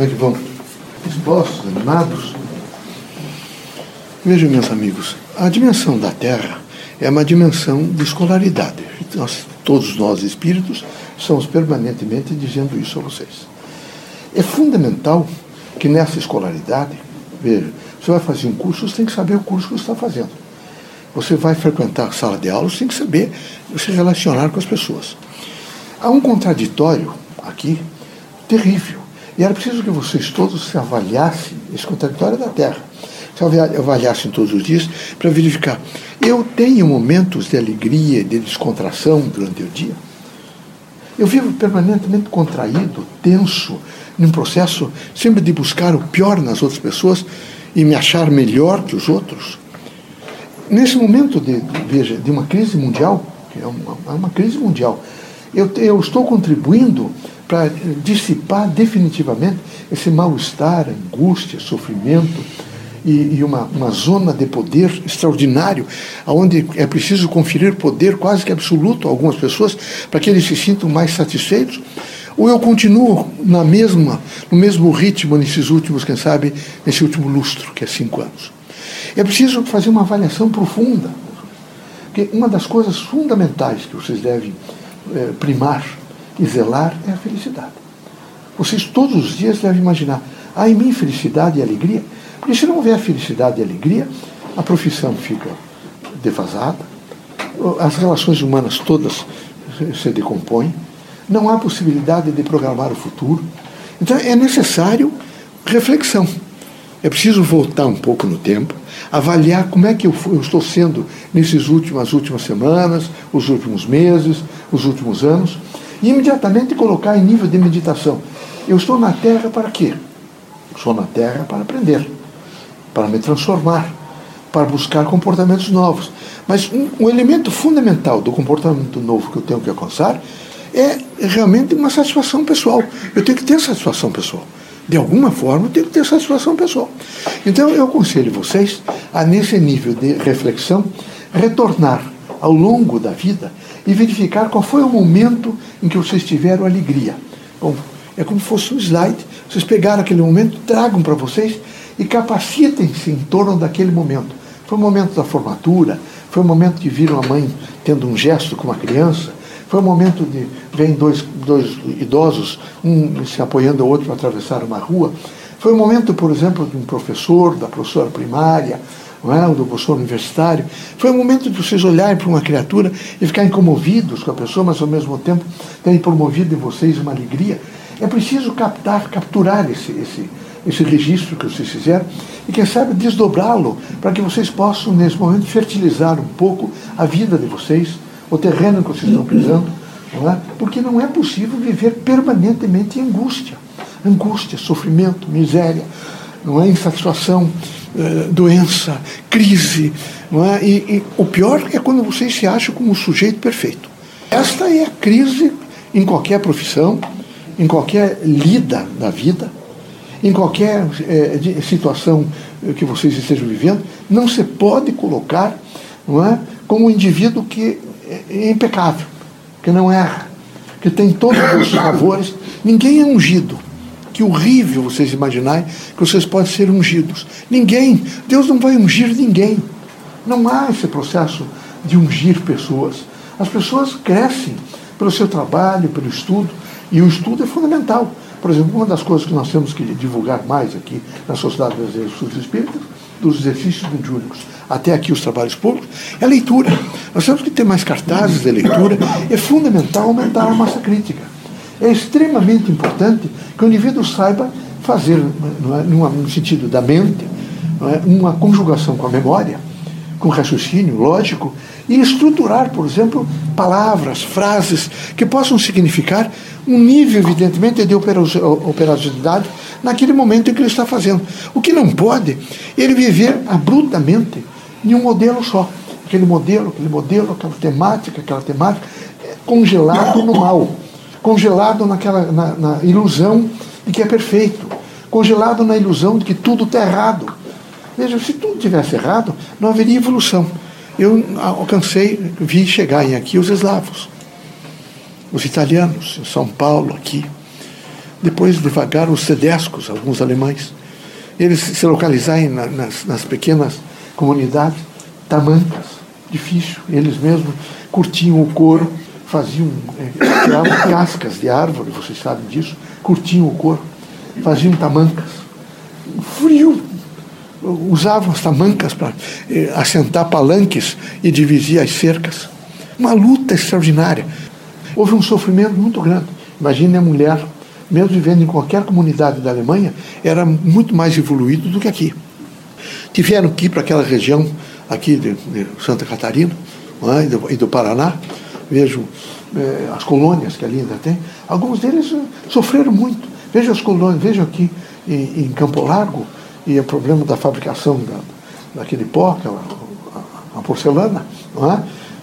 Como é que vão? Expostos, animados? Vejam, meus amigos, a dimensão da Terra é uma dimensão de escolaridade. Nós, todos nós espíritos estamos permanentemente dizendo isso a vocês. É fundamental que nessa escolaridade, veja, você vai fazer um curso, você tem que saber o curso que você está fazendo. Você vai frequentar a sala de aula, você tem que saber se relacionar com as pessoas. Há um contraditório aqui terrível. E era preciso que vocês todos se avaliassem, esse contraditório da Terra, se avaliassem todos os dias para verificar. Eu tenho momentos de alegria, de descontração durante o dia. Eu vivo permanentemente contraído, tenso, num processo sempre de buscar o pior nas outras pessoas e me achar melhor que os outros. Nesse momento de, veja, de uma crise mundial, que é uma, é uma crise mundial, eu, eu estou contribuindo para dissipar definitivamente esse mal-estar, angústia, sofrimento e, e, uma, uma zona de poder extraordinário, onde é preciso conferir poder quase que absoluto a algumas pessoas para que eles se sintam mais satisfeitos. Ou eu continuo na mesma, no mesmo ritmo nesses últimos, quem sabe, nesse último lustro, que é cinco anos. É preciso fazer uma avaliação profunda. Porque uma das coisas fundamentais que vocês devem é, primar e zelar é a felicidade. Vocês todos os dias devem imaginar, há em mim felicidade e alegria? Porque se não houver felicidade e alegria, a profissão fica defasada, as relações humanas todas se decompõem, não há possibilidade de programar o futuro. Então é necessário reflexão. É preciso voltar um pouco no tempo, avaliar como é que eu, eu estou sendo nesses últimas últimas semanas, os últimos meses, os últimos anos, e imediatamente colocar em nível de meditação. Eu estou na Terra para quê? Estou na Terra para aprender, para me transformar, para buscar comportamentos novos. Mas um, um elemento fundamental do comportamento novo que eu tenho que alcançar é realmente uma satisfação pessoal. Eu tenho que ter satisfação pessoal. De alguma forma, eu tenho que ter satisfação pessoal. Então, eu aconselho vocês a, nesse nível de reflexão, retornar ao longo da vida e verificar qual foi o momento em que vocês tiveram alegria. Bom, é como se fosse um slide. Vocês pegaram aquele momento, tragam para vocês e capacitem-se em torno daquele momento. Foi o momento da formatura, foi o momento que viram a mãe tendo um gesto com uma criança, foi o momento de vem dois, dois idosos, um se apoiando ao outro para atravessar uma rua. Foi o momento, por exemplo, de um professor, da professora primária, é? do professor universitário. Foi o momento de vocês olharem para uma criatura e ficarem comovidos com a pessoa, mas ao mesmo tempo terem promovido em vocês uma alegria. É preciso captar, capturar esse, esse, esse registro que vocês fizeram e, quem sabe, desdobrá-lo para que vocês possam, nesse momento, fertilizar um pouco a vida de vocês, o terreno que vocês estão pisando, não é? porque não é possível viver permanentemente em angústia. Angústia, sofrimento, miséria, não é? insatisfação, doença, crise. É? E, e o pior é quando vocês se acham como o sujeito perfeito. Esta é a crise em qualquer profissão, em qualquer lida da vida, em qualquer é, situação que vocês estejam vivendo, não se pode colocar não é, como um indivíduo que é impecável, que não erra, que tem todos os favores. Ninguém é ungido. Que horrível vocês imaginarem que vocês podem ser ungidos. Ninguém. Deus não vai ungir ninguém. Não há esse processo de ungir pessoas. As pessoas crescem pelo seu trabalho, pelo estudo, e o estudo é fundamental. Por exemplo, uma das coisas que nós temos que divulgar mais aqui na Sociedade Brasileira de Estudos dos exercícios mediúnicos até aqui os trabalhos públicos, é a leitura. Nós temos que ter mais cartazes de leitura. É fundamental aumentar a massa crítica. É extremamente importante que o indivíduo saiba fazer, é, no sentido da mente, é, uma conjugação com a memória, com raciocínio lógico, e estruturar, por exemplo, palavras, frases que possam significar um nível, evidentemente, de operosidade naquele momento em que ele está fazendo. O que não pode, ele viver abruptamente em um modelo só. Aquele modelo, aquele modelo, aquela temática, aquela temática, é congelado no mal, congelado naquela, na, na ilusão de que é perfeito, congelado na ilusão de que tudo está errado. Veja, se tudo tivesse errado, não haveria evolução eu alcancei, vi chegarem aqui os eslavos, os italianos, em São Paulo, aqui. depois devagar os tedescos, alguns alemães. Eles se localizarem na, nas, nas pequenas comunidades, tamancas, difícil. Eles mesmos curtiam o couro, faziam, é, cascas de árvore, vocês sabem disso, curtiam o couro, faziam tamancas. Frio, usavam as tamancas para eh, assentar palanques e dividir as cercas. Uma luta extraordinária. Houve um sofrimento muito grande. Imagine a mulher, mesmo vivendo em qualquer comunidade da Alemanha, era muito mais evoluído do que aqui. Tiveram que ir para aquela região aqui de, de Santa Catarina é? e, do, e, do, Paraná. Vejo eh, as colônias que ali ainda tem. Alguns deles eh, sofreram muito. Veja as colônias, veja aqui em, em Campo Largo, e o problema da fabricação da, daquele pó, aquela, a, a porcelana, não é?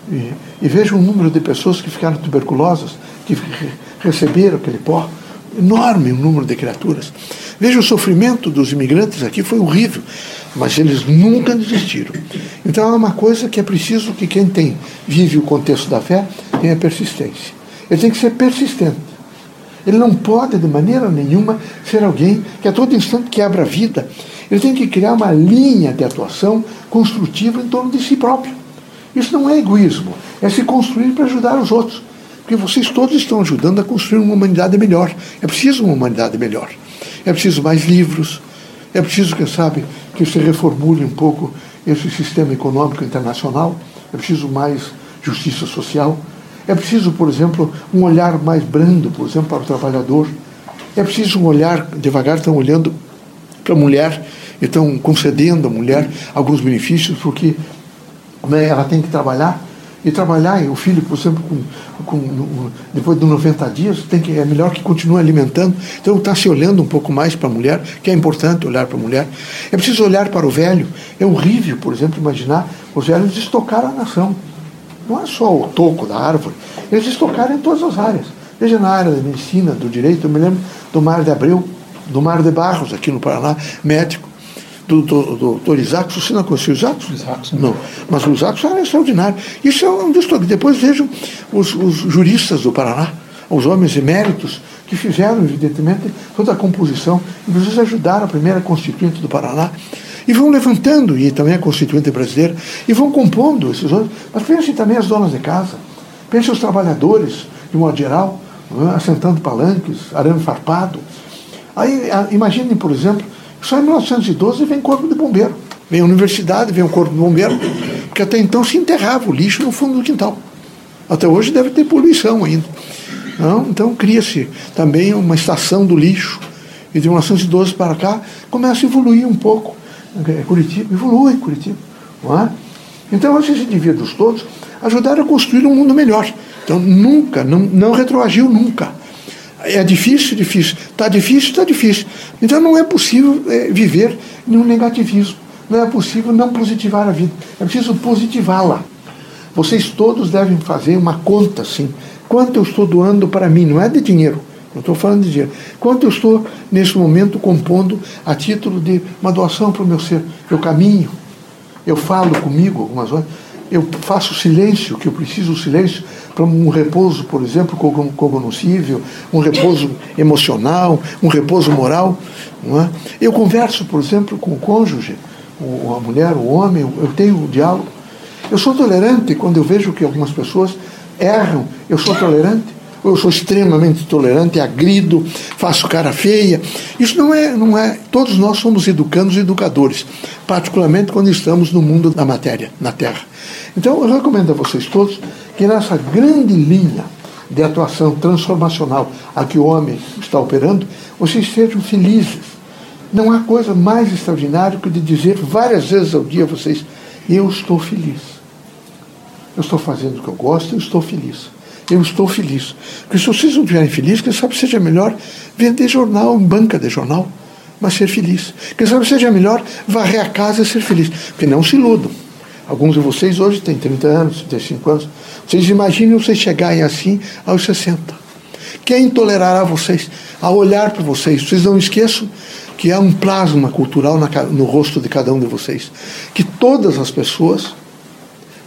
E, e veja o número de pessoas que ficaram tuberculosas, que re, receberam aquele pó. Enorme o número de criaturas. Veja o sofrimento dos imigrantes aqui, foi horrível, mas eles nunca desistiram. Então é uma coisa que é preciso que quem tem, vive o contexto da fé tenha persistência. Ele tem que ser persistente. Ele não pode, de maneira nenhuma, ser alguém que a todo instante quebra a vida. Ele tem que criar uma linha de atuação construtiva em torno de si próprio. Isso não é egoísmo, é se construir para ajudar os outros. Porque vocês todos estão ajudando a construir uma humanidade melhor. É preciso uma humanidade melhor. É preciso mais livros. É preciso, quem sabe, que se reformule um pouco esse sistema econômico internacional. É preciso mais justiça social. É preciso, por exemplo, um olhar mais brando, por exemplo, para o trabalhador. É preciso um olhar, devagar estão olhando para a mulher e estão concedendo à mulher alguns benefícios, porque né, ela tem que trabalhar. E trabalhar, e o filho, por exemplo, com, com, depois de 90 dias, tem que, é melhor que continue alimentando. Então está se olhando um pouco mais para a mulher, que é importante olhar para a mulher. É preciso olhar para o velho. É horrível, por exemplo, imaginar os velhos estocar a nação não é só o toco da árvore, eles estocaram em todas as áreas. Veja na área da medicina, do direito, eu me lembro do Mário de Abreu, do Mário de Barros, aqui no Paraná, médico, do doutor Isaac, você não conheceu o Isaac? Isaac não. Mas o Isaac era extraordinário. Isso é um dos Depois vejam os, os juristas do Paraná, os homens eméritos, que fizeram, evidentemente, toda a composição, inclusive ajudaram a primeira constituinte do Paraná e vão levantando, e também a Constituinte brasileira, e vão compondo esses outros. Mas pensem também as donas de casa, pensem os trabalhadores, de modo geral, é? assentando palanques, arame farpado. Aí imaginem, por exemplo, só em 1912 vem corpo de bombeiro. Vem a universidade, vem o corpo de bombeiro, porque até então se enterrava o lixo no fundo do quintal. Até hoje deve ter poluição ainda. Não? Então cria-se também uma estação do lixo. E de 1912 para cá começa a evoluir um pouco é Curitiba, evolui Curitiba. Não é? Então, esses indivíduos todos ajudaram a construir um mundo melhor. Então, nunca, não, não retroagiu nunca. É difícil, difícil. Está difícil, está difícil. Então, não é possível é, viver em um negativismo. Não é possível não positivar a vida. É preciso positivá-la. Vocês todos devem fazer uma conta, assim. Quanto eu estou doando para mim? Não é de dinheiro não estou falando de dinheiro. Quanto eu estou, nesse momento, compondo a título de uma doação para o meu ser? Eu caminho, eu falo comigo algumas horas, eu faço silêncio, que eu preciso do silêncio para um repouso, por exemplo, cognoscível, um repouso emocional, um repouso moral. Não é? Eu converso, por exemplo, com o cônjuge, a mulher, o homem, eu tenho um diálogo. Eu sou tolerante quando eu vejo que algumas pessoas erram, eu sou tolerante eu sou extremamente tolerante, agrido, faço cara feia. Isso não é, não é. Todos nós somos educandos e educadores, particularmente quando estamos no mundo da matéria, na Terra. Então, eu recomendo a vocês todos que nessa grande linha de atuação transformacional a que o homem está operando, vocês sejam felizes. Não há coisa mais extraordinária que de dizer várias vezes ao dia a vocês: Eu estou feliz. Eu estou fazendo o que eu gosto, eu estou feliz eu estou feliz. Porque se vocês não estiverem felizes, quem sabe seja melhor vender jornal em banca de jornal, mas ser feliz. Quem sabe seja melhor varrer a casa e ser feliz. Porque não se iludam. Alguns de vocês hoje têm 30 anos, 35 anos. Vocês imaginem vocês chegarem assim aos 60. Quem tolerará vocês a olhar para vocês? Vocês não esqueçam que há um plasma cultural no rosto de cada um de vocês. Que todas as pessoas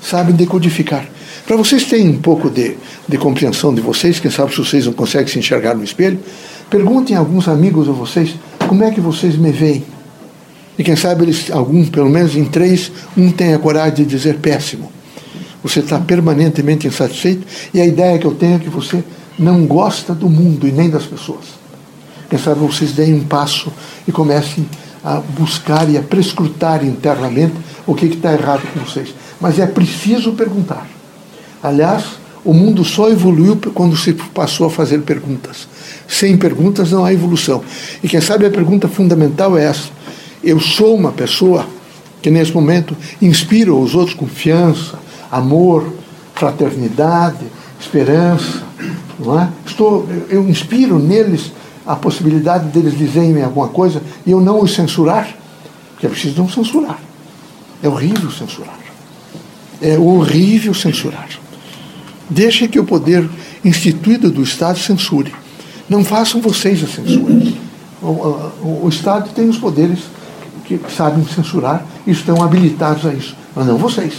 sabem decodificar. Para vocês terem um pouco de, de compreensão de vocês, quem sabe se vocês não conseguem se enxergar no espelho, Perguntem a alguns amigos de vocês como é que vocês me veem. E quem sabe eles, algum, pelo menos em três, um tem a coragem de dizer péssimo. Você está permanentemente insatisfeito e a ideia que eu tenho é que você não gosta do mundo e nem das pessoas. Quem sabe vocês deem um passo e comecem a buscar e a prescrutar internamente o que está errado com vocês. Mas é preciso perguntar. Aliás, o mundo só evoluiu quando se passou a fazer perguntas. Sem perguntas não há evolução. E quem sabe a pergunta fundamental é essa: eu sou uma pessoa que nesse momento inspira os outros confiança, amor, fraternidade, esperança, não é? Estou, eu inspiro neles a possibilidade deles dizerem alguma coisa e eu não os censurar, porque é preciso não censurar. É horrível censurar. É horrível censurar. Deixe que o poder instituído do Estado censure. Não façam vocês a censura. O, o, o Estado tem os poderes que sabem censurar e estão habilitados a isso, mas não vocês.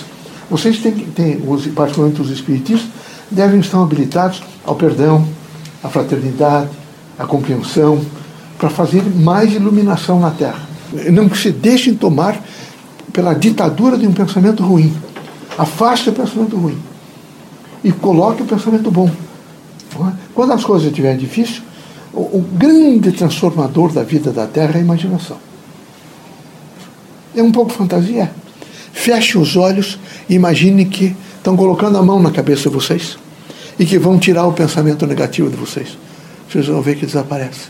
Vocês têm, têm particularmente os espiritistas, devem estar habilitados ao perdão, à fraternidade, à compreensão, para fazer mais iluminação na Terra. Não se deixem tomar pela ditadura de um pensamento ruim. Afaste o pensamento ruim e coloque o pensamento bom. É? Quando as coisas estiverem difíceis, o, grande transformador da vida da Terra é a imaginação. É um pouco fantasia. Feche os olhos e imagine que estão colocando a mão na cabeça de vocês e que vão tirar o pensamento negativo de vocês. Vocês vão ver que desaparece.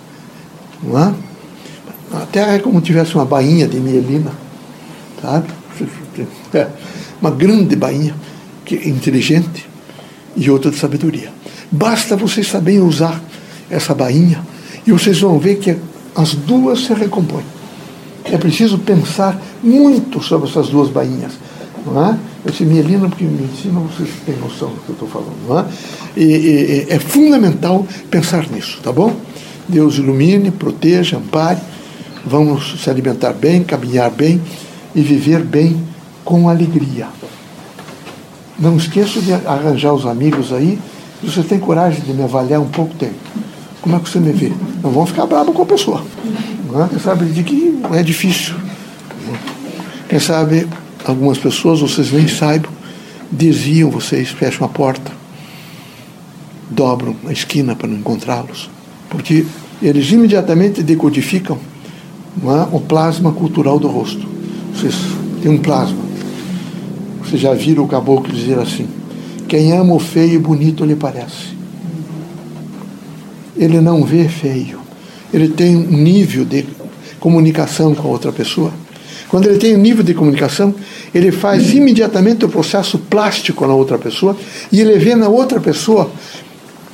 Não é? A Terra é como se tivesse uma bainha de mielina, sabe? É uma grande bainha, que é inteligente e outra de sabedoria. Basta vocês saberem usar essa bainha e vocês vão ver que as duas se recompõem. É preciso pensar muito sobre essas duas bainhas. Não é? Eu disse mielina porque medicina vocês têm noção do que eu estou falando. Não é? E, e, é fundamental pensar nisso, tá bom? Deus ilumine, proteja, ampare. Vamos se alimentar bem, caminhar bem e viver bem com alegria. Não esqueça de arranjar os amigos aí. Você tem coragem de me avaliar um pouco tempo. Como é que você me vê? Não vão ficar bravo com a pessoa. Não é? Quem sabe de que é difícil. Quem sabe algumas pessoas, vocês nem saibam, desviam vocês, fecham a porta, dobram a esquina para não encontrá-los. Porque eles imediatamente decodificam é? o plasma cultural do rosto. Vocês têm um plasma. Vocês já viram o caboclo dizer assim: quem ama o feio e bonito lhe parece. Ele não vê feio. Ele tem um nível de comunicação com a outra pessoa. Quando ele tem um nível de comunicação, ele faz imediatamente o processo plástico na outra pessoa e ele vê na outra pessoa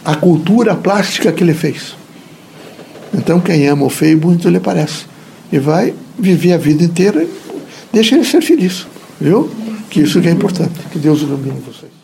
a cultura plástica que ele fez. Então, quem ama o feio e bonito lhe parece. E vai viver a vida inteira, deixa ele ser feliz. Viu? Que isso que é importante. Que Deus ilumine vocês.